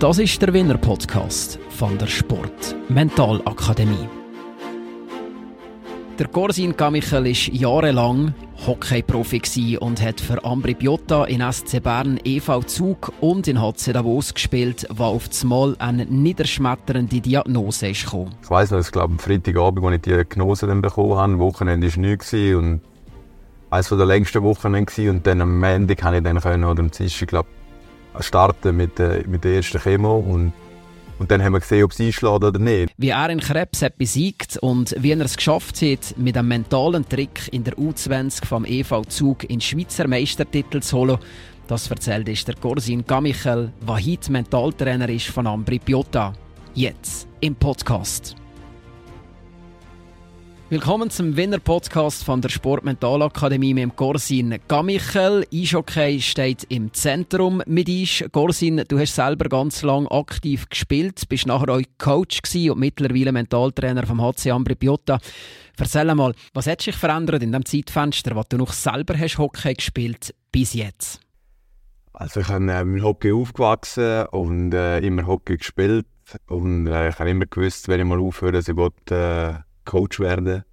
Das ist der Winner Podcast von der Sport Mentalakademie. Der Gorsin Gamichel war jahrelang Hockey-Profi und hat für Ambri Piotta in SC Bern EV Zug und in HC Davos gespielt, wo auf einmal eine niederschmetternde Diagnose kam. Ich weiss noch, es glaube am Freitagabend, als ich die Diagnose dann bekommen habe, Wochenende war nichts und eines der längsten Wochenende und dann am Ende konnte ich dann können, oder am Dienstag, glaube starten mit, äh, mit der ersten Chemo und und dann haben wir gesehen, ob es einschlägt oder nicht. Wie er in Krebs hat besiegt und wie er es geschafft hat, mit einem mentalen Trick in der U20 vom EV Zug in Schweizer Meistertitel zu holen, das erzählt ist der Gorsin Gamichel, der heute Mentaltrainer ist von Ambri Piotta. Jetzt im Podcast. Willkommen zum Winner-Podcast von der Sportmentalakademie mit dem Gorsin Gamichel. Eishockey steht im Zentrum mit Eis. Gorsin, du hast selber ganz lang aktiv gespielt, bist nachher auch Coach und mittlerweile Mentaltrainer vom HC Ambri Piotta. Erzähl mal, was hat sich verändert in dem Zeitfenster, was du noch selber hast Hockey gespielt bis jetzt? Also ich bin äh, mit Hockey aufgewachsen und äh, immer Hockey gespielt und äh, ich habe immer gewusst, wenn ich mal aufhöre, dass ich will, äh, Coach werden.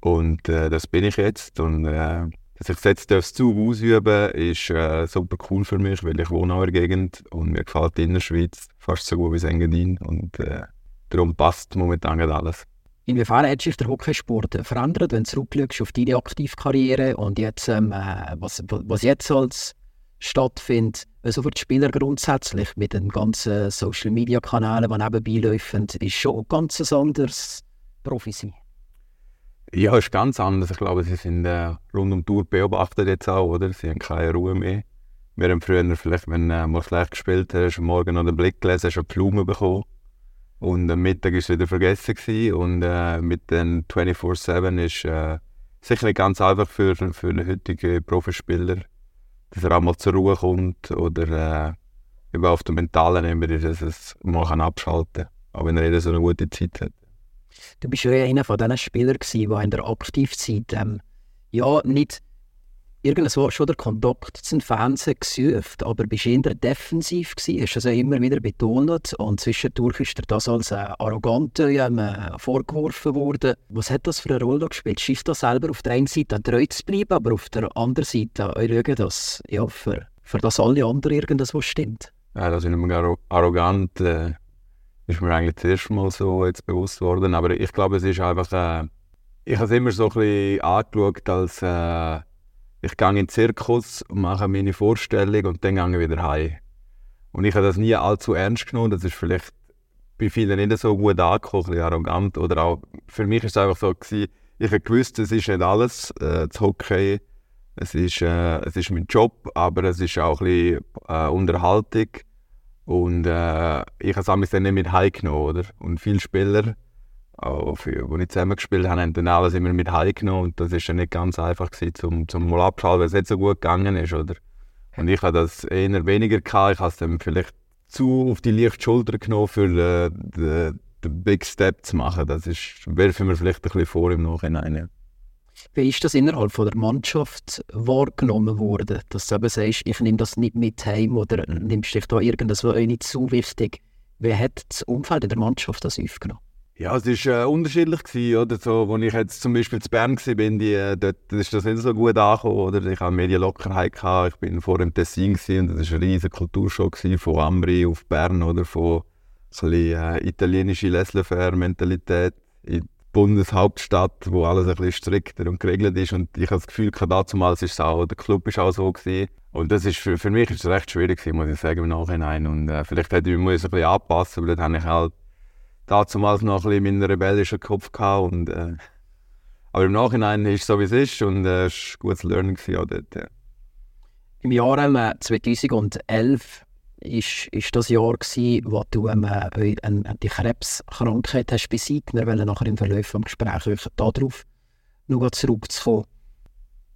Und äh, das bin ich jetzt. Und äh, dass ich jetzt darf, zu ausüben ist äh, super cool für mich, weil ich wohne in der Gegend und mir gefällt die Innerschweiz fast so gut wie Engadin. Und äh, darum passt momentan alles. Inwiefern hat sich der Hockeysport verändert, wenn du zurückschaust auf deine Aktivkarriere und jetzt, ähm, äh, was, was jetzt als stattfindet, also für die Spieler grundsätzlich mit den ganzen Social-Media-Kanälen, die nebenbei laufen, ist schon ganz anders Profi sein? Ja, ist ganz anders. Ich glaube, sie sind äh, rund um die Tour beobachtet jetzt auch, oder? Sie haben keine Ruhe mehr. Wir haben früher vielleicht, wenn du äh, mal schlecht gespielt hast, Morgen noch den Blick gelesen, hast eine Blume bekommen. Und am Mittag war es wieder vergessen. Gewesen. Und äh, mit den 24-7 ist äh, sicher nicht ganz einfach für, für einen heutigen Profispieler, dass er auch mal zur Ruhe kommt oder äh, auf der mentalen Ebene, dass er es mal abschalten kann. Auch wenn er so eine gute Zeit hat. Du bist ja einer von diesen Spielern, der in der Aktivzeit ähm, ja nicht irgendwo schon der Kontakt zum Fernsehen gesucht, aber bist eher defensiv gewesen, hast also immer wieder betont und zwischendurch ist dir das als äh, arrogant ähm, äh, vorgeworfen worden. Was hat das für eine Rolle gespielt? Schießt das selber auf der einen Seite treu zu bleiben, aber auf der anderen Seite auch schauen, dass ja, für, für das alle anderen irgendwas stimmt? Ja, das ist immer arrogant. Äh ist mir eigentlich das erste Mal so jetzt bewusst worden. Aber ich glaube, es ist einfach, äh, ich habe es immer so ein bisschen angeschaut, als äh, ich gehe in den Zirkus und mache meine Vorstellung und dann gehe ich wieder heim. Und ich habe das nie allzu ernst genommen. Das ist vielleicht bei vielen nicht so gut angekommen, ein bisschen arrogant. Oder auch für mich war es einfach so, gewesen, ich habe gewusst, es ist nicht alles, äh, das Hockey. Es ist, äh, es ist mein Job, aber es ist auch ein bisschen äh, Unterhaltung. Und äh, ich habe es dann nicht mit heimgenommen, oder? Und viele Spieler, auch für, die ich zusammen gespielt habe, haben dann alles immer mit heimgenommen. Und das war dann nicht ganz einfach gewesen, zum, zum mal abschalten, weil es nicht so gut gegangen ist, oder? Und ich habe das eher weniger gehabt. Ich habe es dann vielleicht zu auf die leichte Schulter genommen, für äh, den, den Big Step zu machen. Das werfe ich mir vielleicht ein bisschen vor im Nachhinein. Wie ist das innerhalb von der Mannschaft wahrgenommen worden, dass du eben sagst, ich nehme das nicht mit heim oder nimmst dich da irgendwas nicht zu wichtig? Wie hat das Umfeld in der Mannschaft das aufgenommen? Ja, es war äh, unterschiedlich. Gewesen, oder? So, als ich jetzt zum Beispiel zu Bern war, bin, die, äh, dort ist das nicht so gut angekommen. Oder? Ich hatte Medienlockerheit. Gehabt. Ich war vor dem Tessin gewesen, und das war eine riesige Kulturshow gewesen, von Ambri auf Bern. Oder? Von so ein bisschen, äh, italienische Laissez-faire-Mentalität Bundeshauptstadt, wo alles ein bisschen strikter und geregelt ist. Und ich habe das Gefühl, damals ist es auch, der Club ist auch so gewesen. Und das ist für, für mich ist es recht schwierig gewesen, muss ich sagen, im Nachhinein. Und äh, vielleicht hätte ich mich ein bisschen anpassen, weil dann habe ich halt damals noch ein bisschen meinen rebellischen Kopf gehabt. Und, äh, aber im Nachhinein ist es so, wie es ist und äh, es war ein gutes Learning auch dort. Ja. Im Jahr 2011 ist, ist das Jahr gewesen, wo du ähm, äh, die Krebskrankheit hast besiegt. Wir wollen nachher im Verlauf des Gesprächs darauf noch zurückzukommen.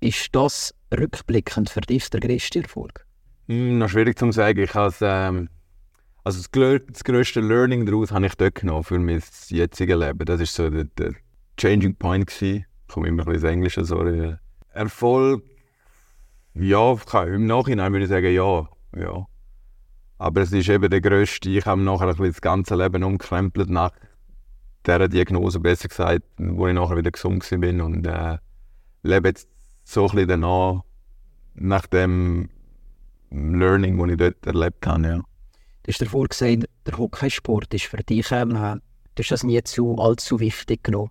Ist das rückblickend für dich der größte Erfolg? Mm, noch schwierig zu sagen. Ich has, ähm, also das, das größte Learning daraus habe ich dort genommen für mein jetziges Leben. Das war so der, der Changing Point gewesen. Ich komme immer ein bisschen ins Englische, sorry. Erfolg, ja, im Nachhinein würde ich sagen, ja. ja. Aber es ist eben der grösste, ich habe nachher ein das ganze Leben umgekrempelt nach dieser Diagnose, besser gesagt, wo ich nachher wieder gesund bin und äh, lebe jetzt so ein danach, nach dem Learning, das ich dort erlebt habe. Ja. Du hast davor gesagt, der Hockeysport ist für dich, ähm, du hast das nie zu, allzu wichtig genommen.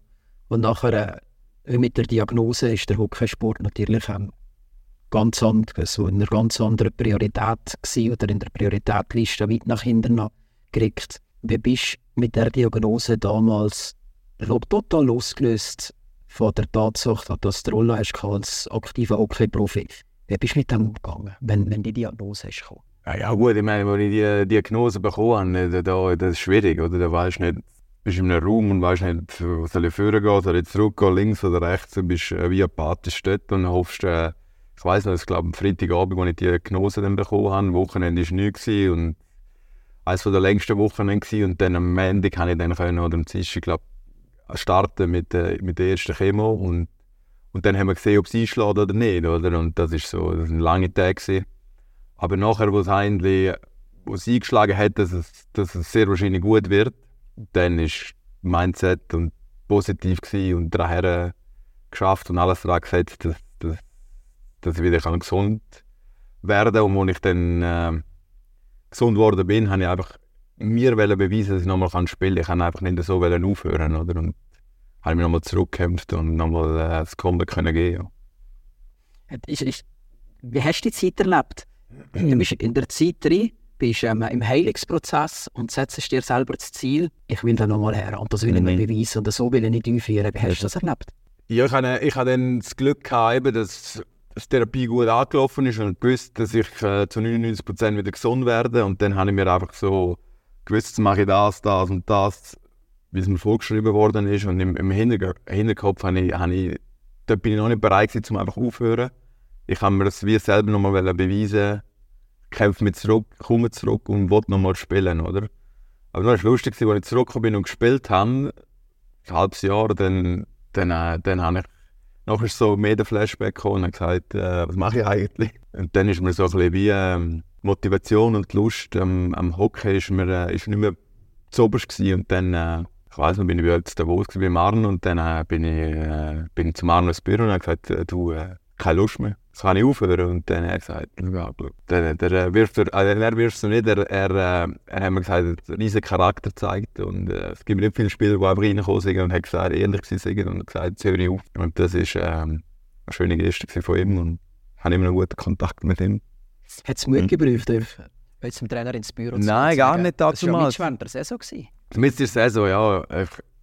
Und nachher, äh, mit der Diagnose, ist der Hockeysport natürlich ähm, ganz anders, so in einer ganz anderen Priorität gewesen, oder in der Prioritätliste weit nach hinten gerückt. Wie bist du mit der Diagnose damals total losgelöst von der Tatsache, dass du Rolle hast als aktiver Hockey-Profi? Wie bist du mit dem umgegangen, wenn, wenn die Diagnose ist? Ja, ja gut, ich meine, als ich die Diagnose bekommen habe, da, das ist schwierig, oder? Da weißt du nicht, bist in einem Raum und weißt nicht, soll ich vorne gehen, soll ich zurückgehen, links oder rechts, du bist äh, wie apathisch dort und hoffst, äh, ich weiß noch, es glaube am Freitagabend, als ich die Diagnose dann bekommen habe, Wochenende war nichts und eines der längsten Wochenende und dann am Ende kann ich dann können, oder am Dienstag, glaube starten mit, äh, mit der ersten Chemo und, und dann haben wir gesehen, ob es einschlägt oder nicht, oder? Und das ist so, das ein lange Tag gewesen. Aber nachher, wo es eigentlich, wo es eingeschlagen hat, dass es, dass es sehr wahrscheinlich gut wird, dann ist Mindset und positiv und daher geschafft und alles daran gesetzt, dass, dass dass ich wieder kann gesund werden kann. Und als ich dann äh, gesund geworden bin, habe ich einfach mir beweisen, dass ich nochmal spielen kann. Ich kann einfach nicht so aufhören. Oder? Und habe mich nochmal zurückgekämpft und nochmal äh, das Comeback können geben. Ja. Ich, ich, wie hast du die Zeit erlebt? Du bist in der Zeit drin, bist ähm, im Heilungsprozess und setzt dir selber das Ziel, ich will da nochmal her und das will ich mir mhm. beweisen und so will ich nicht einführen. Wie hast du das erlebt? Ja, ich hatte, ich hatte dann das Glück, gehabt, dass dass die Therapie gut angelaufen ist und gewusst, dass ich äh, zu 99% wieder gesund werde. Und dann habe ich mir einfach so gewusst, mache ich das, das und das, wie es mir vorgeschrieben worden ist. Und im, im Hinterkopf habe ich, habe ich, da bin ich noch nicht bereit gewesen, um einfach aufzuhören. Ich habe mir das wie selber nochmal beweisen kämpfe mich zurück, komme zurück und will nochmal spielen, oder? Aber dann war lustig, als ich zurückgekommen bin und gespielt habe, ein halbes Jahr, dann, dann, äh, dann habe ich Nachher ist so mehr der Flashback gekommen und gesagt, äh, was mache ich eigentlich? Und dann ist mir so ein bisschen wie ähm, Motivation und Lust am, am Hockey ist mir äh, ist nicht mehr zu oberst gewesen. Und dann, äh, ich weiss noch, bin ich bei Davos beim Arno und dann äh, bin, ich, äh, bin ich Arno ins Büro und habe gesagt, äh, du, äh, keine Lust mehr das kann ich aufhören. Und dann hat er gesagt, ja, der, der wirft er, also er wirft es nicht, er, er, äh, er hat mir gesagt, er hat einen riesen Charakter gezeigt. Und äh, es gibt nicht viele Spieler, die einfach reingekommen sind und haben gesagt, ehrlich sind und gesagt, jetzt höre ich auf. Und das war ähm, eine schöne Geste von ihm und ich habe immer einen guten Kontakt mit ihm. Hat es Mut mhm. gebraucht, jetzt zum Trainer ins Büro zu Nein, gar nicht dazu. Das war schon während der Saison. Mit der Saison, ja.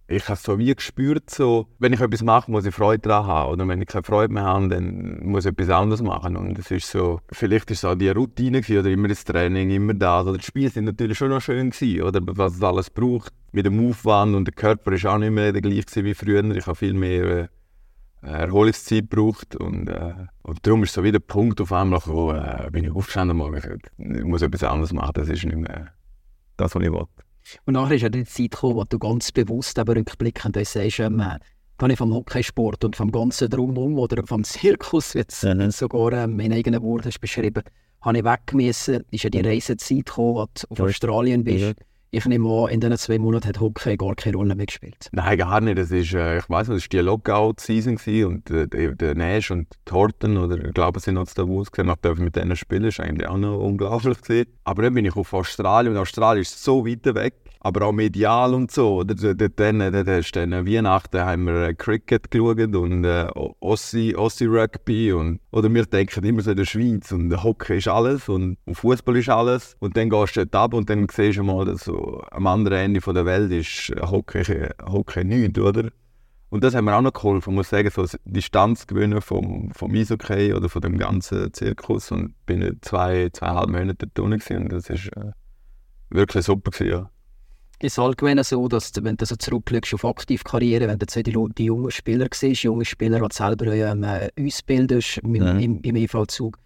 Ich, habe so wie gespürt, so, wenn ich etwas mache, muss ich Freude daran haben. Oder wenn ich keine Freude mehr habe, dann muss ich etwas anderes machen. Und es ist so, vielleicht ist es auch die Routine gewesen, oder immer das Training, immer das. Oder die Spiele sind natürlich schon noch schön gewesen, oder was es alles braucht. Mit dem Aufwand und der Körper ist auch nicht mehr der gleiche wie früher. Ich habe viel mehr äh, Erholungszeit gebraucht. Und, äh, und darum ist so wieder der Punkt auf einmal gekommen, äh, bin ich aufgestanden morgen. Ich muss etwas anderes machen, das ist nicht mehr das, was ich wollte. Und nachher ist ja die Zeit gekommen, wo du ganz bewusst aber rückblickend sagst, ähm, kann ich vom Hockeysport und vom ganzen Drumherum oder vom Zirkus, jetzt mhm. sogar ähm, in eigenen Worten beschrieben, habe ich weggemessen, ist ja die Reisezeit gekommen, wo du auf ja. Australien bist. Mhm. Ich nehme an, in diesen zwei Monaten hat Hockey gar keine Rolle mehr gespielt. Nein, gar nicht. Das ist, äh, ich weiß nicht, das war die Lockout-Season und äh, der, Nash und Thornton, oder ich glaube, sie noch zu Davos gesehen, ich durfte mit denen spielen, das war eigentlich auch noch unglaublich. Gewesen. Aber dann bin ich auf Australien und Australien ist so weit weg aber auch medial und so. Oder? Dann, dann hast du dann Weihnachten haben wir Cricket geschaut und äh, Ossi, Ossi Rugby. Und, oder wir denken immer so in der Schweiz und Hockey ist alles und, und Fußball ist alles. Und dann gehst du dort ab und dann siehst du mal, dass so am anderen Ende der Welt ist Hockey, Hockey nichts, oder? Und das hat mir auch noch geholfen, ich muss sagen, so Distanz gewinnen vom, vom Eishockey oder von dem ganzen Zirkus. Und bin zwei, zweieinhalb Monate dort und das war äh, wirklich super. Gewesen, ja ist allgemein so, dass du, wenn du so zurückschaust auf Aktivkarriere, wenn du jetzt die, die jungen Spieler siehst, junge Spieler, die selber ähm, äh, ausbildest im, ja. im, im EV-Zug,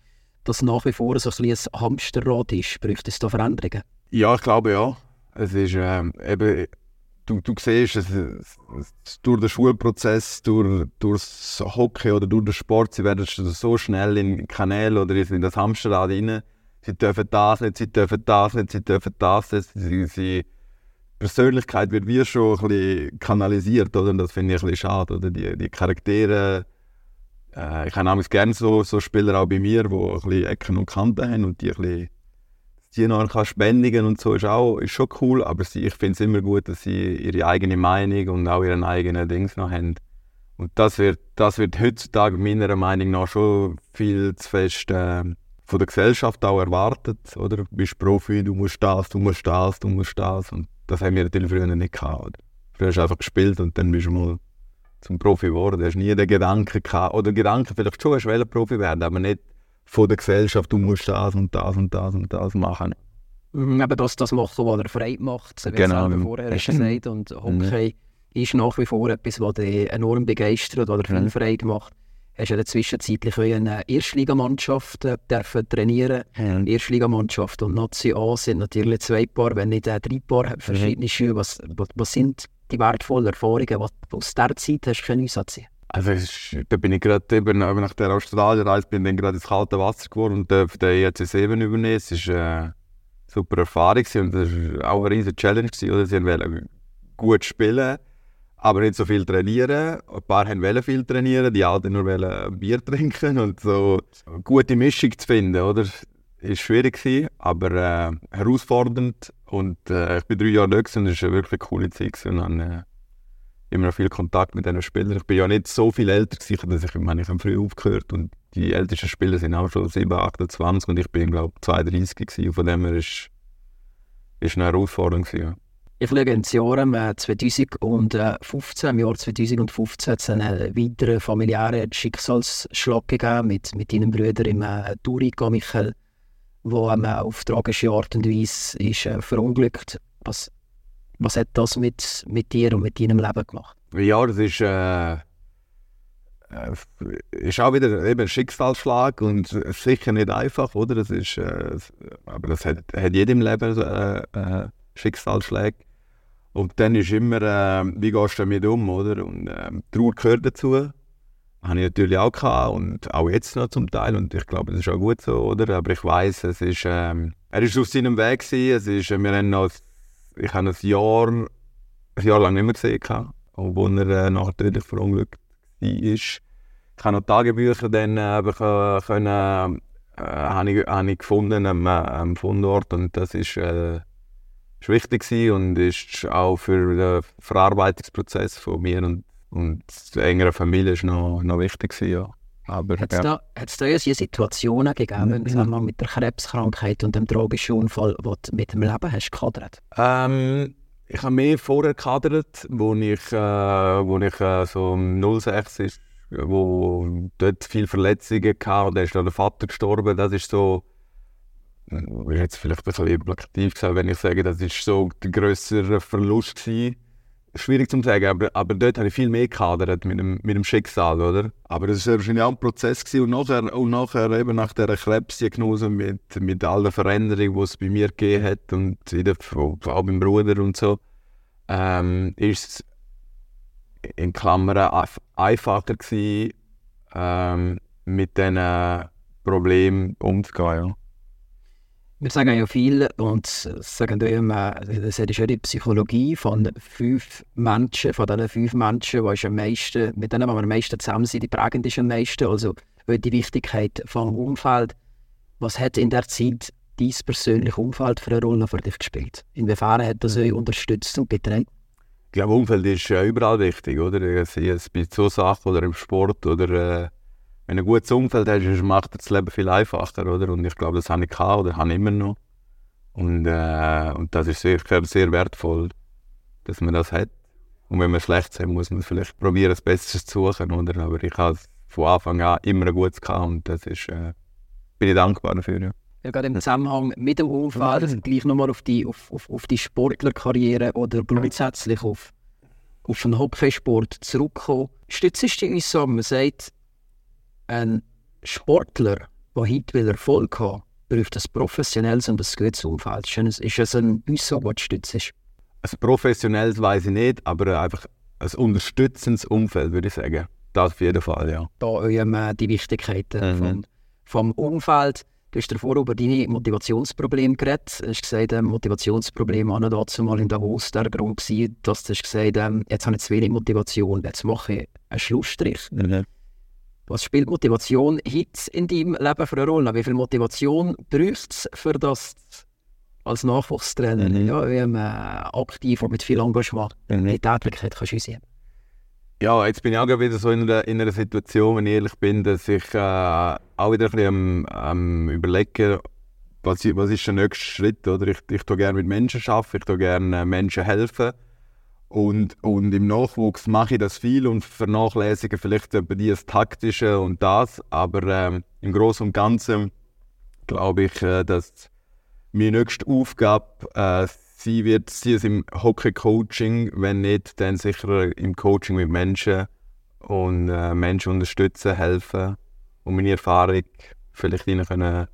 dass nach wie vor so ein, ein Hamsterrad ist. Bräuchte es da Veränderungen? Ja, ich glaube ja. Es ist ähm, eben, du, du siehst, es, es, durch den Schulprozess, durch, durch das Hockey oder durch den Sport, sie werden so schnell in Kanäle oder in das Hamsterrad rein sie dürfen das nicht, sie dürfen das nicht, sie dürfen das nicht. Sie, sie, Persönlichkeit wird wie schon ein bisschen kanalisiert, oder? Und das finde ich ein bisschen schade, oder? Die, die Charaktere, äh, ich habe gerne so, so Spieler auch bei mir, die ein bisschen Ecken und Kanten haben und die ein bisschen die noch kann spendigen und so ist auch ist schon cool, aber sie, ich finde es immer gut, dass sie ihre eigene Meinung und auch ihren eigenen Dings noch haben. Und das wird, das wird heutzutage meiner Meinung nach schon viel zu fest äh, von der Gesellschaft auch erwartet, oder? Du bist Profi, du musst das, du musst das, du musst das. Und das haben wir natürlich früher nicht gehabt. Oder? Früher hast du einfach gespielt und dann bist du mal zum Profi geworden. Du hast nie den Gedanken gehabt, oder Gedanken vielleicht schon, du Profi werden, aber nicht von der Gesellschaft, du musst das und das und das und das machen. Mhm, eben das, das machen, was er frei macht, wie genau. du vorher hast gesagt. Und Hockey mhm. ist nach wie vor etwas, was dich enorm begeistert oder viel mhm. Freude macht. Hast ja zwischenzeitlich eine Erstligamannschaft äh, dürfen trainieren. Mhm. Erstligamannschaft und Nazi A sind natürlich zwei Paar, wenn nicht äh, drei Paar verschiedene mhm. Schuhe. Was, was, was, sind die wertvollen Erfahrungen, die du aus dieser Zeit hast können einsetzen also ist, da bin ich gerade eben nach der Australienreise bin dann gerade ins kalte Wasser geworden und durfte den EC 7 übernehmen. Es war eine super Erfahrung und das war auch eine riesige Challenge. Oder? Sie wollten gut spielen, aber nicht so viel trainieren. Ein paar wollten viel trainieren, die anderen nur Bier trinken und so eine gute Mischung zu finden, oder? Ist schwierig gewesen, aber äh, herausfordernd und äh, ich bin drei Jahre da und es war eine wirklich coole Zeit und dann, äh, immer noch viel Kontakt mit diesen Spielern. Ich bin ja nicht so viel älter gewesen, dass ich, ich meine, ich habe früh aufgehört und die ältesten Spieler sind auch schon 7, 28 und ich bin, glaube ich, 32 gewesen. Von dem her ist es eine Herausforderung gewesen, ja. Ich schaue ins Jahr 2015, im Jahr 2015 hat es einen weiteren familiären Schicksalsschlag gegeben mit, mit deinem Bruder im äh, Michael, der ähm, auf tragische Art und Weise ist, äh, verunglückt. Was, was hat das mit, mit dir und mit deinem Leben gemacht? Ja, das ist, äh, äh, ist auch wieder eben ein Schicksalsschlag und sicher nicht einfach, oder? Das ist, äh, aber das hat, hat jedem Leben äh, äh, Schicksalsschläge. Und dann ist immer, äh, wie gehst du damit um, oder? Und äh, Trauer gehört dazu. Habe ich natürlich auch gehabt und auch jetzt noch zum Teil. Und ich glaube, das ist auch gut so, oder? Aber ich weiß, es ist, ähm, er ist auf seinem Weg gewesen. Es ist, wir haben noch ich habe ein Jahr, ein Jahr lang nicht mehr gesehen, obwohl er äh, nachher tödlich verunglückt war. Ich habe noch Tagebücher dann äh, können, äh, habe ich, habe ich gefunden am, äh, am Fundort und das ist, äh, ist wichtig und ist auch für den Verarbeitungsprozess von mir und, und der engeren Familie ist noch, noch wichtig gewesen, ja. Hat es ja. da, da ja Situationen gegeben im Zusammenhang mit der Krebskrankheit und dem tragischen Unfall, wo du mit dem Leben hast gekadert? Ähm, ich habe mehr vorher gekadert, wo ich, äh, wo ich äh, so 06 ist, wo dort viele Verletzungen hatte und dann ist dann der Vater gestorben. Das ist so, ich jetzt vielleicht ein bisschen plakativ gesagt, wenn ich sage, das ist so der größere Verlust gewesen schwierig zu sagen, aber, aber dort habe ich viel mehr gehadert mit dem, mit dem Schicksal, oder? Aber das war wahrscheinlich auch ein Prozess gewesen. und nachher, und nachher eben nach dieser Krebsdiagnose mit, mit all Veränderungen, die es bei mir gegeben hat und wieder, auch beim Bruder und so, ähm, ist es in Klammern einfacher gewesen, ähm, mit diesen Problemen umzugehen, ja. Wir sagen ja viel und sagen immer, das ist ja die Psychologie von fünf Menschen, von diesen fünf Menschen, die am meisten, mit denen wir am meisten zusammen sind, die prägend ist am meisten. Also die Wichtigkeit vom Umfeld. Was hat in der Zeit dein persönliches Umfeld für eine Rolle für dich gespielt? Inwiefern hat das euch unterstützt und getragen? Ich glaube, Umfeld ist überall wichtig, oder? Sei es bei so Sachen oder im Sport oder äh wenn du ein gutes Umfeld hast, macht das Leben viel einfacher, oder? Und ich glaube, das habe ich gehabt oder habe immer noch. Und, äh, und das ist sicher sehr wertvoll, dass man das hat. Und wenn man schlecht ist, muss man vielleicht probieren, das Besseres zu suchen, oder? Aber ich habe von Anfang an immer ein gutes gehabt und das ist, äh, bin ich dankbar dafür, ja. Ja, gerade im Zusammenhang mit dem Umfeld, gleich nochmal auf die, auf, auf, auf die Sportlerkarriere oder grundsätzlich auf, auf den Hockeysport zurückkommen. Stützt du uns so, man sagt, ein Sportler, der heute Erfolg haben will, braucht ein professionelles und ein gutes Umfeld. Ist es ein Aussage, die stützt ist? Ein professionelles weiß ich nicht, aber einfach ein unterstützendes Umfeld, würde ich sagen. Das auf jeden Fall, ja. Da ähm, die Wichtigkeit mhm. vom, vom Umfeld. Du hast davor über deine Motivationsprobleme geredet. Du hast gesagt, ähm, Motivationsprobleme waren dazu mal in Davos der Grund dass du hast gesagt ähm, jetzt habe ich zu wenig Motivation, jetzt mache ich einen Schlussstrich. Mhm. Was spielt Motivation heute in deinem Leben für eine Rolle? Wie viel Motivation braucht es, für das als Nachwuchstrainer, mhm. ja, wie man aktiv und mit viel Engagement mhm. die Tätigkeit kannst unsehen ja, jetzt bin ich auch wieder so in einer, in einer Situation, wenn ich ehrlich bin, dass ich äh, auch wieder ein bisschen am, am überlegen, was, was ist der nächste Schritt. Oder? Ich, ich tue gerne mit Menschen arbeiten, ich tue gerne Menschen helfen. Und, und im Nachwuchs mache ich das viel und vernachlässige vielleicht dir das Taktische und das. Aber ähm, im Großen und Ganzen glaube ich, äh, dass meine nächste Aufgabe äh, sie wird sie ist im Hockey-Coaching, wenn nicht, dann sicher im Coaching mit Menschen und äh, Menschen unterstützen, helfen und meine Erfahrung vielleicht ihnen können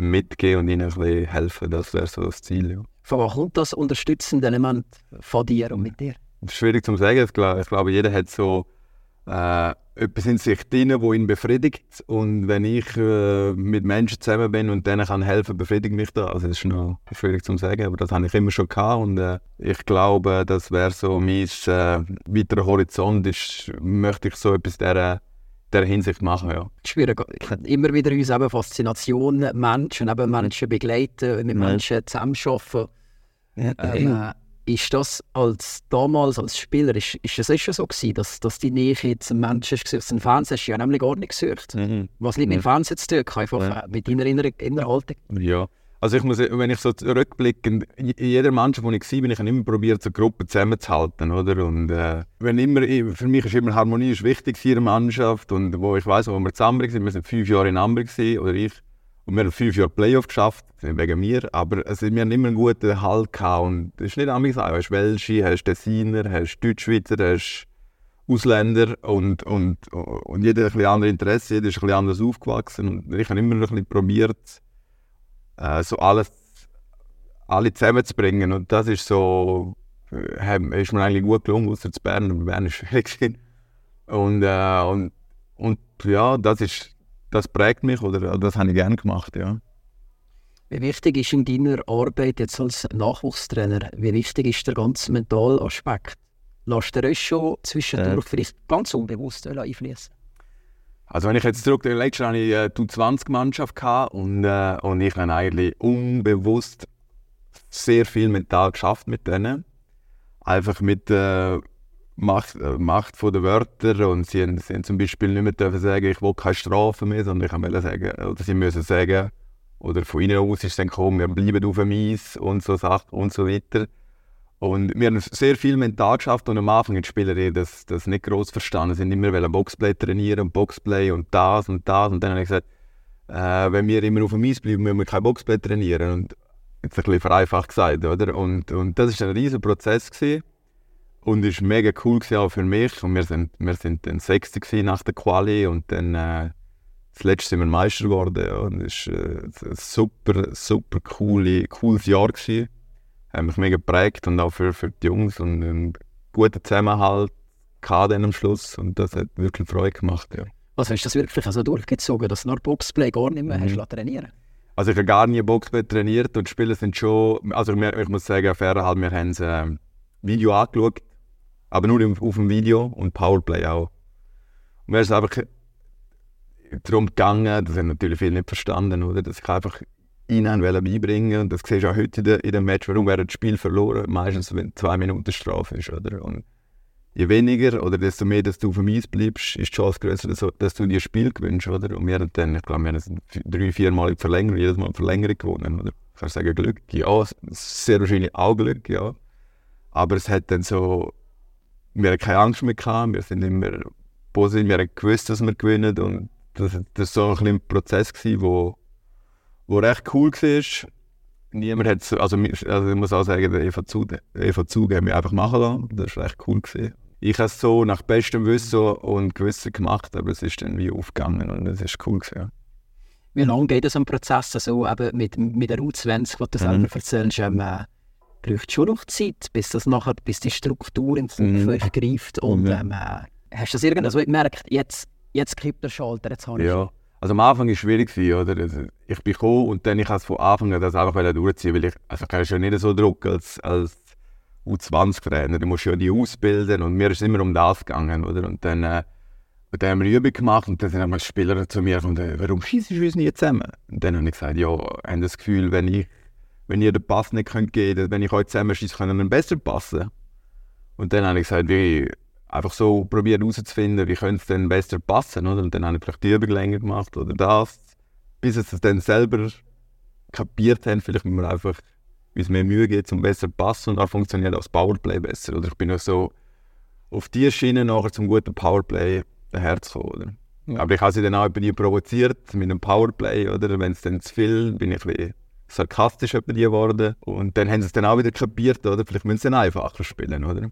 mitgeben und ihnen ein bisschen helfen. Das wäre so das Ziel. Ja. Von wo kommt das unterstützende Element von dir und mit dir? Das ist schwierig zu sagen. Ich glaube, ich glaube jeder hat so äh, etwas in sich drin, wo ihn befriedigt. Und wenn ich äh, mit Menschen zusammen bin und denen kann helfen, befriedigt mich das. Also das ist noch schwierig zu sagen, aber das habe ich immer schon gehabt. Und äh, ich glaube, das wäre so mein äh, weiterer Horizont. Ist, möchte ich so etwas dieser der Hinsicht machen, ja. Schwierig. Immer wieder uns eben Faszination Menschen, eben Menschen begleiten, mit Menschen zusammenarbeiten. Ja, ähm, ist das als damals als Spieler, ist, ist es schon so gewesen, dass, dass die Nähe zum Menschen ist, aus dem Fernsehen hast du ja nämlich gar nicht gesucht. Mhm. Was nicht mit dem Fernsehen zu tun, einfach ja. mit deiner inneren Innerhaltung. Ja, also ich muss, wenn ich so zurückblicke, in jeder Mannschaft, wo ich war, bin ich immer probiert, so Gruppen zusammenzuhalten, oder? Und äh, wenn immer, für mich ist immer Harmonie ist wichtig in der Mannschaft und wo ich weiß, wo wir zusammen waren, wir sind fünf Jahre in Amber oder ich, und wir haben fünf Jahre Playoff geschafft, wegen mir, aber also, wir haben immer einen guten Halt gehabt. Und es ist nicht anders. Du hast Welsche, hast Tessiner, hast Deutschschweizer, hast Ausländer und, und, und jeder hat ein bisschen andere Interessen, jeder ist ein bisschen anders aufgewachsen. Und ich habe immer ein bisschen probiert, äh, so alles, alle zusammenzubringen. Und das ist so, äh, ist mir eigentlich gut gelungen, außer zu Bern, aber Bern ist schwierig. Und, äh, und, und ja, das ist das prägt mich oder das habe ich gerne gemacht, ja. Wie wichtig ist in deiner Arbeit jetzt als Nachwuchstrainer, wie wichtig ist der ganze mentale Aspekt? Lässt du das schon zwischendurch äh. vielleicht ganz unbewusst einfließen? Also wenn ich jetzt zurückdenke, letztes Jahr hatte ich eine 20-Mannschaft und, äh, und ich habe eigentlich unbewusst sehr viel mental geschafft mit denen. Einfach mit, äh, Macht, äh, Macht von den Wörtern und sie haben, sie haben zum Beispiel nicht mehr dürfen sagen, ich will keine Strafe mehr, sondern ich wollte sagen, oder sie müssen sagen, oder von ihnen aus ist dann gekommen, wir bleiben auf dem Eis und so Sachen und so weiter. Und wir haben sehr viel mental geschafft und am Anfang haben die Spieler das, das nicht groß verstanden. Sie sind immer Boxplay trainieren und Boxplay und das und das. Und dann habe ich gesagt, äh, wenn wir immer auf dem Eis bleiben, müssen wir kein Boxplay trainieren. Und jetzt ein bisschen vereinfacht gesagt, oder? Und, und das war ein riesiger Prozess. Gewesen. Und es war mega cool auch für mich. Und wir sind, wir sind dann Sechste nach der Quali und dann äh, das letzte sind wir Meister geworden. Und es war äh, ein super, super coole, cooles Jahr. Gewesen. Hat mich mega geprägt und auch für, für die Jungs. Und einen guten Zusammenhalt dann am Schluss. Und das hat wirklich Freude gemacht. Ja. Was hast du das wirklich also durchgezogen, dass du nach Boxplay gar nicht mehr mhm. hast trainieren Also ich habe gar nie Boxplay trainiert und die Spieler sind schon, also ich, muss sagen, fair halt, wir haben ein äh, Video angeschaut aber nur auf dem Video und Powerplay auch. Und mir ist einfach darum gegangen, das haben natürlich viele nicht verstanden, oder? dass ich einfach ihnen beibringen und das siehst du auch heute in, der, in dem Match, warum wäre das Spiel verloren, meistens wenn zwei Minuten Strafe ist. Oder? Und je weniger oder desto mehr, dass du dem Eis bleibst, ist die Chance größer, dass du dir Spiel gewünscht. Oder? Und wir haben dann, ich glaube, wir haben drei, vier Mal Verlängerung, jedes Mal Verlängerung gewonnen. Oder? Ich kann sagen, Glück, ja, sehr wahrscheinlich auch Glück, ja. Aber es hat dann so wir hatten keine Angst mehr, gehabt, wir sind immer positiv, wir haben gewusst, dass wir gewinnen und das, das war so ein, ein Prozess, der wo, wo recht cool war. Niemand hat so, also, also ich muss auch sagen, Eva Zug, Eva Zug hat mich einfach machen lassen, das war echt cool. Gewesen. Ich habe es so nach bestem Wissen und Gewissen gemacht, aber es ist dann wie aufgegangen und es ist cool. Gewesen. Wie lange geht es am Prozess so eben mit, mit der U20, was du mhm. selber erzählst? Ähm, äh, braucht schon noch Zeit, bis das nachher, bis die Struktur im Kopf mhm. greift. Und mhm. ähm, äh, hast du das irgendwas also gemerkt, jetzt, jetzt kippt der Schalter, jetzt habe ich... Ja, Also am Anfang war es schwierig, oder? Also ich bin gekommen und dann ich es von Anfang an das einfach durchziehen, weil ich, also ich ja nicht so Druck als, als U20-Trainer, du musst ja die ausbilden und mir ist immer um das gegangen, oder? Und dann, äh, und dann haben wir Übung gemacht und dann haben Spieler zu mir gesagt, warum schießt du uns nie zusammen? Und dann habe ich gesagt, ja, haben das Gefühl, wenn ich, wenn ihr den Pass nicht könnt geben, wenn ich euch zusammen schieße, können wir besser passen. Und dann habe ich gesagt, wie einfach so probiert herauszufinden, wie könnte es denn besser passen, oder? Und dann habe ich vielleicht die Übung länger gemacht oder das, bis sie es dann selber kapiert haben, vielleicht müssen wir einfach wie es mir Mühe gibt, um besser zu passen und dann funktioniert auch das Powerplay besser. Oder ich bin auch so auf die Schiene nachher zum guten Powerplay herzukommen. Oder? Ja. Aber ich habe sie dann auch über die provoziert mit einem Powerplay, oder? Wenn es dann zu viel, bin ich ein bisschen sarkastisch über die geworden. Und dann haben sie es dann auch wieder kapiert, oder? Vielleicht müssen sie dann einfacher spielen, oder?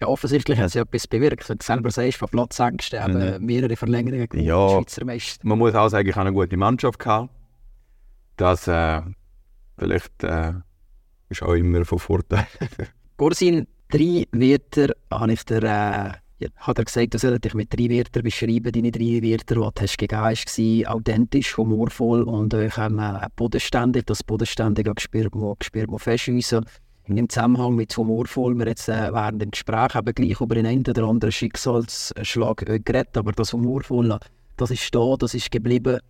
Ja, offensichtlich haben sie etwas bewirkt. Wenn du selber sagst, von Platzängsten haben mhm. mehrere Verlängerungen gemacht, ja, Schweizer Meister. Man muss auch sagen, ich habe eine gute Mannschaft gehabt. Das äh, vielleicht äh, ist auch immer von Vorteil. Gorsin, drei Wörter habe ich dir, äh, ja, hat er gesagt, du sollst dich mit drei Wörtern beschreiben. Deine drei Wörter, die du hast gegeben hast, authentisch, humorvoll und äh, bodenständig. Das Bodenständige gespürt man, gespürt man fest uns. Im Zusammenhang mit humorvoll, wir jetzt äh, während dem Gespräch eben gleich über den einen oder anderen Schicksalsschlag äh, geredet, aber das humorvoll, das ist da, das ist geblieben.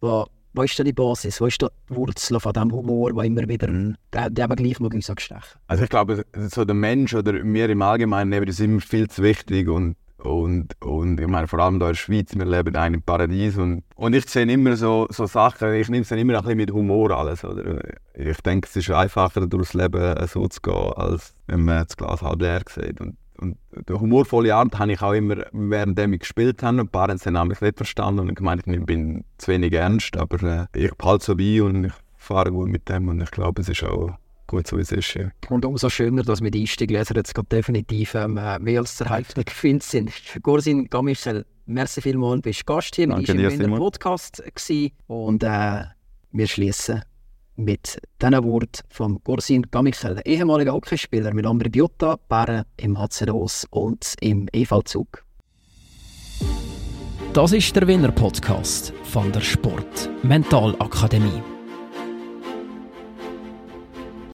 Was wo ist denn die Basis? Wo ist die Wurzel von diesem Humor, der immer wieder mhm. der, der aber gleich noch uns anstechen? Also ich glaube, so der Mensch oder mir im Allgemeinen eben, das ist immer viel zu wichtig und, und, und ich meine, vor allem hier in der Schweiz, wir leben in einem Paradies und, und ich sehe immer so, so Sachen, ich nehme es dann immer ein bisschen mit Humor alles. Oder? Ich denke, es ist einfacher, durchs Leben so zu gehen, als wenn man das Glas halb leer sieht. Und und die humorvolle Art habe ich auch immer, während ich gespielt habe. Ein paar haben es nicht verstanden und gemeint, ich bin zu wenig ernst, aber äh, ich behalte so bei und ich fahre gut mit dem und ich glaube, es ist auch gut so, wie es ist. Ja. Und umso schöner, dass wir die Einstiegleser jetzt definitiv ähm, äh, mehr als zur Hälfte gefunden sind. Gorsin Gamichel, merci vielmals, bist Gast hier. Danke dir, im Podcast gewesen. und äh, wir schließen mit diesen Worten von Gorsin Gamichel, ehemaliger Hockeyspieler mit Ambri Biota, Bären im HC Ross und im EV Zug. Das ist der Winner Podcast von der Sport Mental Akademie.